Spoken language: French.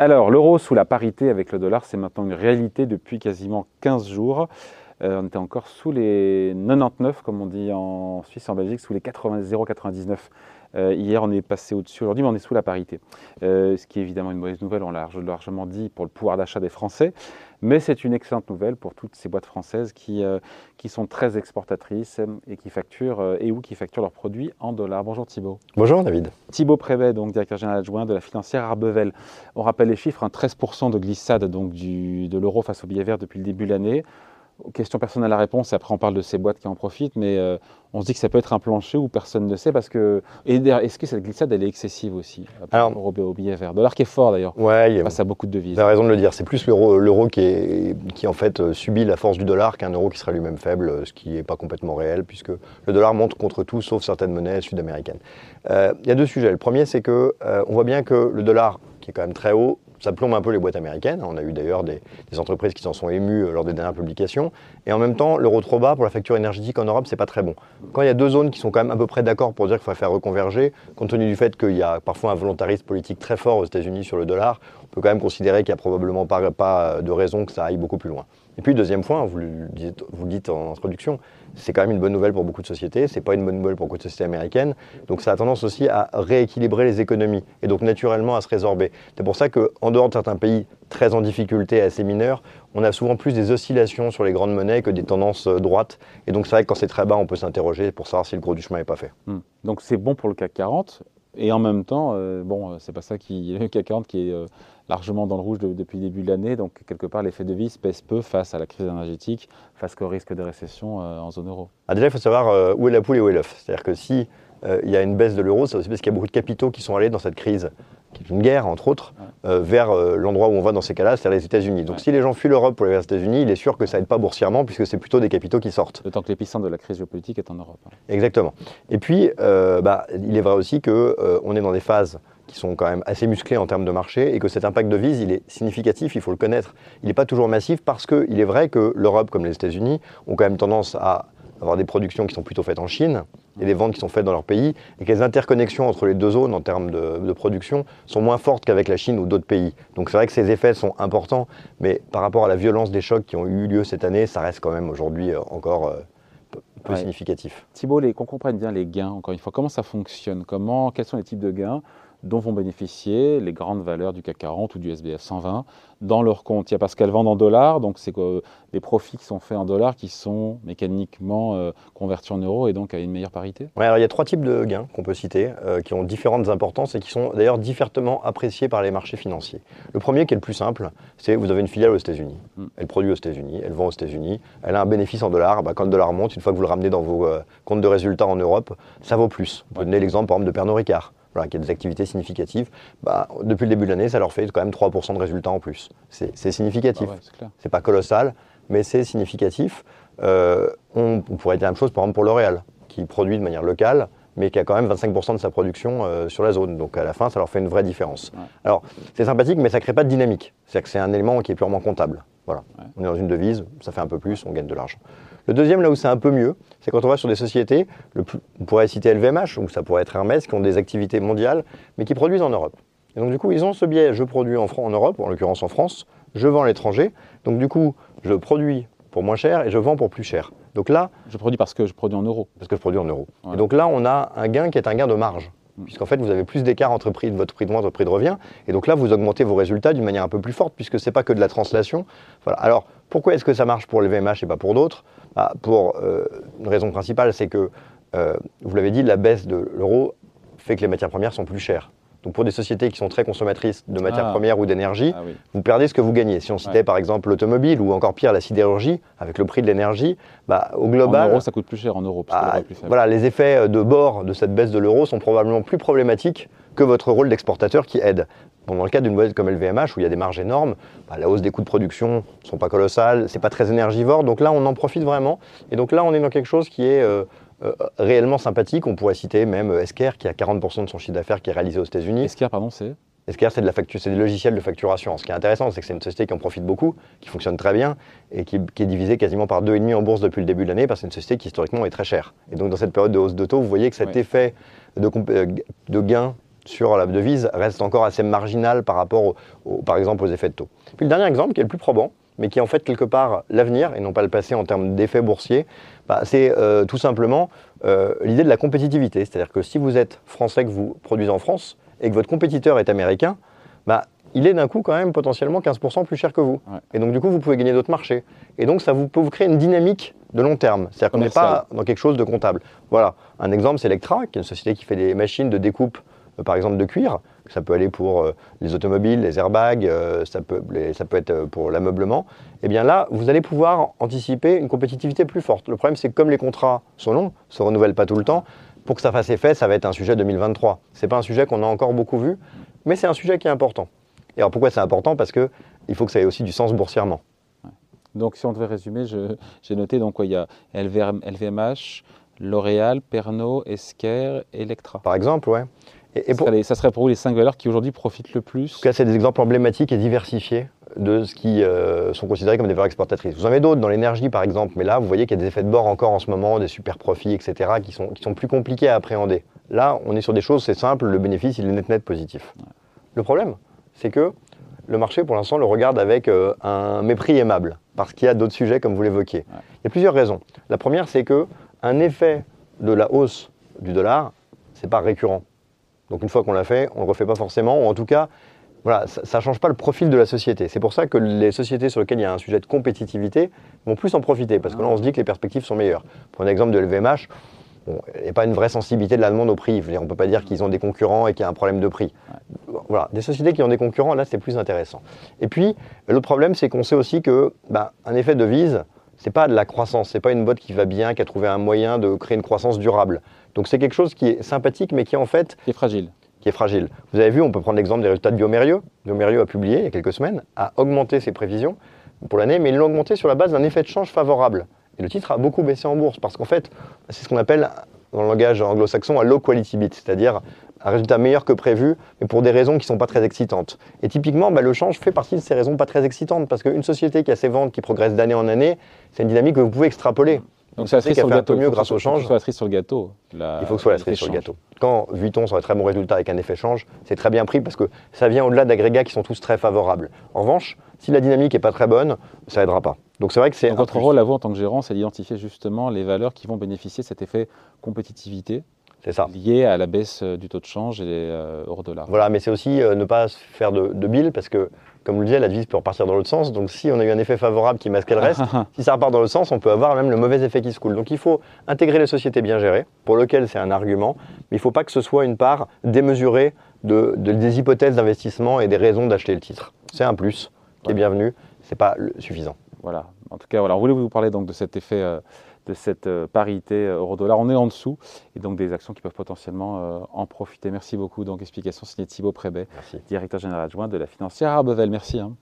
Alors, l'euro sous la parité avec le dollar, c'est maintenant une réalité depuis quasiment 15 jours. Euh, on était encore sous les 99, comme on dit en Suisse en Belgique, sous les 0,99. Euh, hier, on est passé au-dessus. Aujourd'hui, on est sous la parité. Euh, ce qui est évidemment une mauvaise nouvelle, on l'a largement dit, pour le pouvoir d'achat des Français. Mais c'est une excellente nouvelle pour toutes ces boîtes françaises qui, qui sont très exportatrices et qui facturent et ou qui facturent leurs produits en dollars. Bonjour Thibault. Bonjour David. Thibault Prévet, donc directeur général adjoint de la financière Arbevel. On rappelle les chiffres, 13% hein, de glissade donc, du, de l'euro face au billet vert depuis le début de l'année question personnelle à réponse, et après on parle de ces boîtes qui en profitent, mais euh, on se dit que ça peut être un plancher où personne ne sait parce que. est-ce que cette glissade elle est excessive aussi? Alors, au billet vert Dollar qui est fort d'ailleurs. Ouais, face à beaucoup de devises. Vous avez raison de le dire. C'est plus l'euro qui, qui en fait euh, subit la force du dollar qu'un euro qui serait lui-même faible, euh, ce qui n'est pas complètement réel puisque le dollar monte contre tout sauf certaines monnaies sud-américaines. Il y a deux sujets. Le premier, c'est que on voit bien que le dollar, qui est quand même très haut, ça plombe un peu les boîtes américaines. On a eu d'ailleurs des, entreprises qui s'en sont émues euh, lors des dernières publications. Et en même temps, l'euro trop bas pour la facture énergétique en Europe, c'est pas très bon. Quand il y a deux zones qui sont quand même à peu près d'accord pour dire qu'il faut faire reconverger, compte tenu du fait qu'il y a parfois un volontarisme politique très fort aux États-Unis sur le dollar, on peut quand même considérer qu'il n'y a probablement pas, pas de raison que ça aille beaucoup plus loin. Et puis, deuxième point, vous le dites, vous dites en introduction, c'est quand même une bonne nouvelle pour beaucoup de sociétés, c'est pas une bonne nouvelle pour beaucoup de sociétés américaines, donc ça a tendance aussi à rééquilibrer les économies et donc naturellement à se résorber. C'est pour ça qu'en dehors de certains pays très en difficulté, assez mineurs, on a souvent plus des oscillations sur les grandes monnaies que des tendances euh, droites. Et donc c'est vrai que quand c'est très bas, on peut s'interroger pour savoir si le gros du chemin n'est pas fait. Hmm. Donc c'est bon pour le CAC 40, et en même temps, euh, bon, c'est pas ça qui. Le CAC 40 qui est euh, largement dans le rouge depuis le début de l'année, donc quelque part l'effet de vis pèse peu face à la crise énergétique, face au risque de récession euh, en zone euro. Ah, déjà, il faut savoir où est la poule et où est l'œuf. C'est-à-dire que si il y a une baisse de l'euro, c'est aussi parce qu'il y a beaucoup de capitaux qui sont allés dans cette crise qui est une guerre, entre autres, euh, vers euh, l'endroit où on va dans ces cas-là, c'est-à-dire les États-Unis. Donc si les gens fuient l'Europe pour aller vers les États-Unis, il est sûr que ça n'aide pas boursièrement, puisque c'est plutôt des capitaux qui sortent. D'autant que l'épicentre de la crise géopolitique est en Europe. Hein. Exactement. Et puis, euh, bah, il est vrai aussi qu'on est dans des phases qui sont quand même assez musclées en termes de marché, et que cet impact de vise, il est significatif, il faut le connaître. Il n'est pas toujours massif, parce qu'il est vrai que l'Europe, comme les États-Unis, ont quand même tendance à avoir des productions qui sont plutôt faites en Chine et des ventes qui sont faites dans leur pays, et que les interconnexions entre les deux zones en termes de, production sont moins fortes qu'avec la Chine ou d'autres pays. Donc c'est vrai que ces effets sont importants, mais par rapport à la violence des chocs qui ont eu lieu cette année, ça reste quand même aujourd'hui euh, encore euh, peu significatif. Thibault, qu'on comprenne bien les gains, encore une fois, comment ça fonctionne, comment, quels sont les types de gains? Dont vont bénéficier les grandes valeurs du CAC 40 ou du SBF 120 dans leur compte. Il y a parce qu'elles vendent en dollars, donc c'est des profits qui sont faits en dollars qui sont mécaniquement euh, convertis en euros et donc à une meilleure parité ouais, alors Il y a trois types de gains qu'on peut citer, euh, qui ont différentes importances et qui sont d'ailleurs différemment appréciés par les marchés financiers. Le premier, qui est le plus simple, c'est vous avez une filiale aux États-Unis. Hmm. Elle produit aux États-Unis, elle vend aux États-Unis, elle a un bénéfice en dollars. Bah, quand le dollar monte, une fois que vous le ramenez dans vos euh, comptes de résultats en Europe, ça vaut plus. Vous donnez l'exemple par exemple de Pernod Ricard voilà, qui a des activités significatives, bah, depuis le début de l'année, ça leur fait quand même 3% de résultats en plus. C'est significatif. Ah c'est pas colossal, mais c'est significatif. Euh, on, pourrait dire la même chose, par exemple, pour L'Oréal, qui produit de manière locale, mais qui a quand même 25% de sa production euh, sur la zone. Donc à la fin, ça leur fait une vraie différence. Alors, c'est sympathique, mais ça ne crée pas de dynamique. C'est-à-dire que c'est un élément qui est purement comptable. Voilà. On est dans une devise, ça fait un peu plus, on gagne de l'argent. Le deuxième, là où c'est un peu mieux, c'est quand on va sur des sociétés, on pourrait citer LVMH, ou ça pourrait être Hermès, qui ont des activités mondiales, mais qui produisent en Europe. Et donc du coup, ils ont ce biais, je produis en, en Europe, en l'occurrence en France, je vends à l'étranger, donc du coup, je produis pour moins cher et je vends pour plus cher. Donc là... Je produis parce que je produis en euros. Parce que je produis en euros. Et donc là, on a un gain qui est un gain de marge. Puisqu'en fait, vous avez plus d'écart entre prix de votre prix de vente et prix de revient. Et donc là, vous augmentez vos résultats d'une manière un peu plus forte, puisque ce n'est pas que de la translation. Alors, pourquoi est-ce que ça marche pour le VMH et pas pour d'autres? Ah, Pour euh, une raison principale, c'est que, euh, vous l'avez dit, la baisse de l'euro fait que les matières premières sont plus chères. Donc pour des sociétés qui sont très consommatrices de matières ah. premières ou d'énergie, ah vous perdez ce que vous gagnez. Si on citait par exemple l'automobile ou encore pire la sidérurgie, avec le prix de l'énergie, bah, au global... En euros, ça coûte plus cher en euros. voilà, les effets de bord de cette baisse de l'euro sont probablement plus problématiques que votre rôle d'exportateur qui aide. dans le cas d'une boîte comme LVMH, où il y a des marges énormes, bah, la hausse des coûts de production ne sont pas colossales, c'est pas très énergivore, donc là on en profite vraiment. Et donc là on est dans quelque chose qui est euh, euh, réellement sympathique. On pourrait citer même Esker, qui a 40% de son chiffre d'affaires qui est réalisé aux États-Unis. Esker, pardon, c'est Esker, c'est de la facture, c'est des logiciels de facturation. Ce qui est intéressant, c'est que c'est une société qui en profite beaucoup, qui fonctionne très bien et qui, est divisée quasiment par deux et demi en bourse depuis le début de l'année, parce que c'est une société qui historiquement est très chère. Et donc dans cette période de hausse de taux, vous voyez que cet effet de, euh, de gain sur la devise reste encore assez marginal par rapport, par exemple, aux effets de taux. Puis le dernier exemple, qui est le plus probant, mais qui est en fait quelque part l'avenir et non pas le passé en termes d'effets boursiers, bah, c'est euh, tout simplement euh, l'idée de la compétitivité. C'est-à-dire que si vous êtes français, que vous produisez en France, et que votre compétiteur est américain, bah, il est d'un coup quand même potentiellement 15% plus cher que vous. Et donc du coup, vous pouvez gagner d'autres marchés. Et donc ça vous, peut vous créer une dynamique de long terme. C'est-à-dire qu'on n'est pas dans quelque chose de comptable. Voilà, un exemple, c'est Electra, qui est une société qui fait des machines de découpe, par exemple de cuir. Ça peut aller pour euh, les automobiles, les airbags, euh, ça, peut, ça peut être pour l'ameublement. Et eh bien là, vous allez pouvoir anticiper une compétitivité plus forte. Le problème, c'est que comme les contrats sont longs, ne se renouvellent pas tout le temps, pour que ça fasse effet, ça va être un sujet 2023. Ce n'est pas un sujet qu'on a encore beaucoup vu, mais c'est un sujet qui est important. Et alors pourquoi c'est important? Parce qu'il faut que ça ait aussi du sens boursièrement. Donc si on devait résumer, j'ai noté donc il y a LVMH, L'Oréal, Pernod, Esker, Electra. Par exemple, ouais. Et, ça, serait, pour vous les cinq valeurs qui aujourd'hui profitent le plus En tout cas, c'est des exemples emblématiques et diversifiés de ce qui euh, sont considérés comme des valeurs exportatrices. Vous en avez d'autres dans l'énergie, par exemple, mais là, vous voyez qu'il y a des effets de bord encore en ce moment, des super profits, etc., qui sont, qui sont plus compliqués à appréhender. Là, on est sur des choses, c'est simple, le bénéfice, il est net net positif. Le problème, c'est que le marché, pour l'instant, le regarde avec euh, un mépris aimable, parce qu'il y a d'autres sujets, comme vous l'évoquiez. Il y a plusieurs raisons. La première, c'est que un effet de la hausse du dollar, c'est pas récurrent. Donc une fois qu'on l'a fait, on ne le refait pas forcément, ou en tout cas, voilà, ça ne change pas le profil de la société. C'est pour ça que les sociétés sur lesquelles il y a un sujet de compétitivité vont plus en profiter, parce que là, on se dit que les perspectives sont meilleures. Pour un exemple de LVMH, il n'y a pas une vraie sensibilité de la demande au prix. on ne peut pas dire qu'ils ont des concurrents et qu'il y a un problème de prix. Voilà, des sociétés qui ont des concurrents, là, c'est plus intéressant. Et puis, l'autre problème, c'est qu'on sait aussi que bah, un effet de vise, c'est pas de la croissance, c'est pas une boîte qui va bien, qui a trouvé un moyen de créer une croissance durable. Donc c'est quelque chose qui est sympathique, mais qui en fait qui est fragile. Qui est fragile. Vous avez vu, on peut prendre l'exemple des résultats de Biomérieux. Biomérieux a publié il y a quelques semaines, a augmenté ses prévisions pour l'année, mais il l'a augmenté sur la base d'un effet de change favorable. Et le titre a beaucoup baissé en bourse parce qu'en fait, c'est ce qu'on appelle dans le langage anglo-saxon un low quality beat, c'est-à-dire un résultat meilleur que prévu, mais pour des raisons qui ne sont pas très excitantes. Et typiquement, bah, le change fait partie de ces raisons pas très excitantes, parce qu'une société qui a ses ventes qui progressent d'année en année, c'est une dynamique que vous pouvez extrapoler. Donc ça serait sur le gâteau. mieux grâce au change. Il faut que ce soit la cerise sur le gâteau. il faut que ce soit la cerise sur le gâteau. Quand Vuitton sort un très bon résultat avec un effet change, c'est très bien pris parce que ça vient au-delà d'agrégats qui sont tous très favorables. En revanche, si la dynamique n'est pas très bonne, ça n'aidera pas. Donc c'est vrai que c'est. Votre rôle à vous en tant que gérant, c'est d'identifier justement les valeurs qui vont bénéficier de cet effet compétitivité c'est ça. Lié à la baisse euh, du taux de change et euh, hors dollar. Voilà, mais c'est aussi euh, ne pas faire de, de bill parce que, comme vous le disiez, la devise peut repartir dans l'autre sens. Donc si on a eu un effet favorable qui masquait le reste, si ça repart dans l'autre sens, on peut avoir même le mauvais effet qui se coule. Donc il faut intégrer les sociétés bien gérées, pour lequel c'est un argument, mais il ne faut pas que ce soit une part démesurée de, des hypothèses d'investissement et des raisons d'acheter le titre. C'est un plus qui est bienvenu, ce n'est pas suffisant. Voilà. En tout cas, voilà, on voulait vous parler donc de cet effet de cette euh, parité euh, euro-dollar. On est en dessous et donc des actions qui peuvent potentiellement euh, en profiter. Merci beaucoup. Donc explication signée Thibaut Prébet, directeur général adjoint de la financière Arbevel. Merci. Hein.